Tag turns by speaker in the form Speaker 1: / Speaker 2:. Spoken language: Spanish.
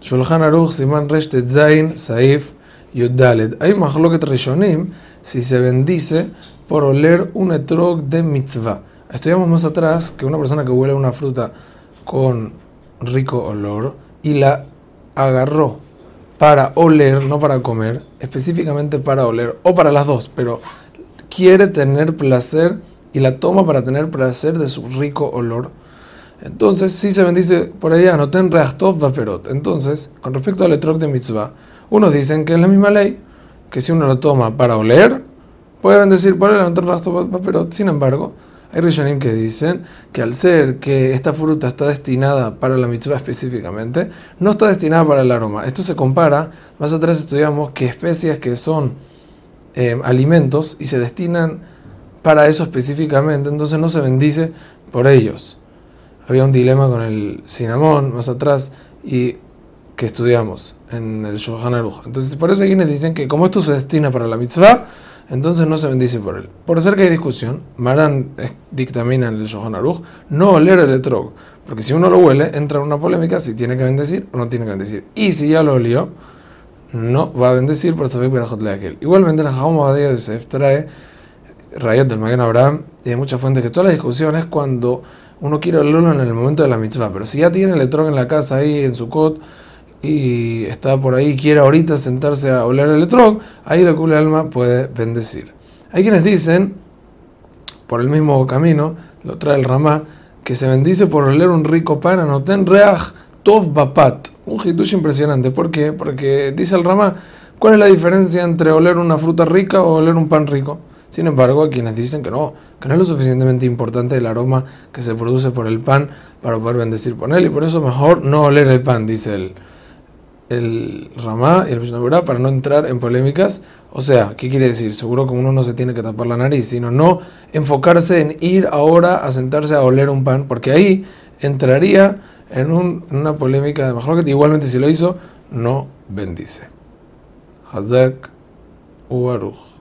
Speaker 1: Shulchan Aruch, Siman Resh Zain, Saif, Yudalet. Hay mahloket rishonim si se bendice por oler un etrog de mitzvah. Estudiamos más atrás que una persona que huele una fruta con rico olor y la agarró para oler, no para comer, específicamente para oler, o para las dos, pero quiere tener placer y la toma para tener placer de su rico olor. Entonces, si se bendice por allá, no ten reachtov vaperot. Entonces, con respecto al etrog de mitzvah, unos dicen que es la misma ley, que si uno lo toma para oler, puede bendecir por él, no ten reachtov vaperot. Sin embargo, hay Rishonim que dicen que al ser que esta fruta está destinada para la mitzvah específicamente, no está destinada para el aroma. Esto se compara, más atrás estudiamos que especias que son eh, alimentos y se destinan para eso específicamente, entonces no se bendice por ellos. Había un dilema con el cinnamon más atrás y que estudiamos en el Shulchan Aruch. Entonces, por eso quienes dicen que como esto se destina para la mitzvah, entonces no se bendice por él. Por ser que hay discusión, Maran dictamina en el Shulchan Aruch no oler el etrog, porque si uno lo huele, entra en una polémica si tiene que bendecir o no tiene que bendecir. Y si ya lo olió, no va a bendecir por saber que aquel. Igualmente, la Jajam de Yosef trae Rayat del Magen Abraham y hay muchas fuentes que toda la discusión es cuando uno quiere olerlo en el momento de la mitzvah, pero si ya tiene el etrog en la casa ahí en su cot y está por ahí quiere ahorita sentarse a oler el etrog, ahí la cula alma puede bendecir. Hay quienes dicen, por el mismo camino, lo trae el Ramá, que se bendice por oler un rico pan, anoten reach tov bapat, un hitush impresionante. ¿Por qué? Porque dice el Ramá, ¿cuál es la diferencia entre oler una fruta rica o oler un pan rico? Sin embargo, hay quienes dicen que no, que no es lo suficientemente importante el aroma que se produce por el pan para poder bendecir por él, y por eso mejor no oler el pan, dice el, el Ramá y el Mishnah para no entrar en polémicas. O sea, ¿qué quiere decir? Seguro que uno no se tiene que tapar la nariz, sino no enfocarse en ir ahora a sentarse a oler un pan, porque ahí entraría en, un, una polémica de que igualmente si lo hizo, no bendice. Hazak Uaruj.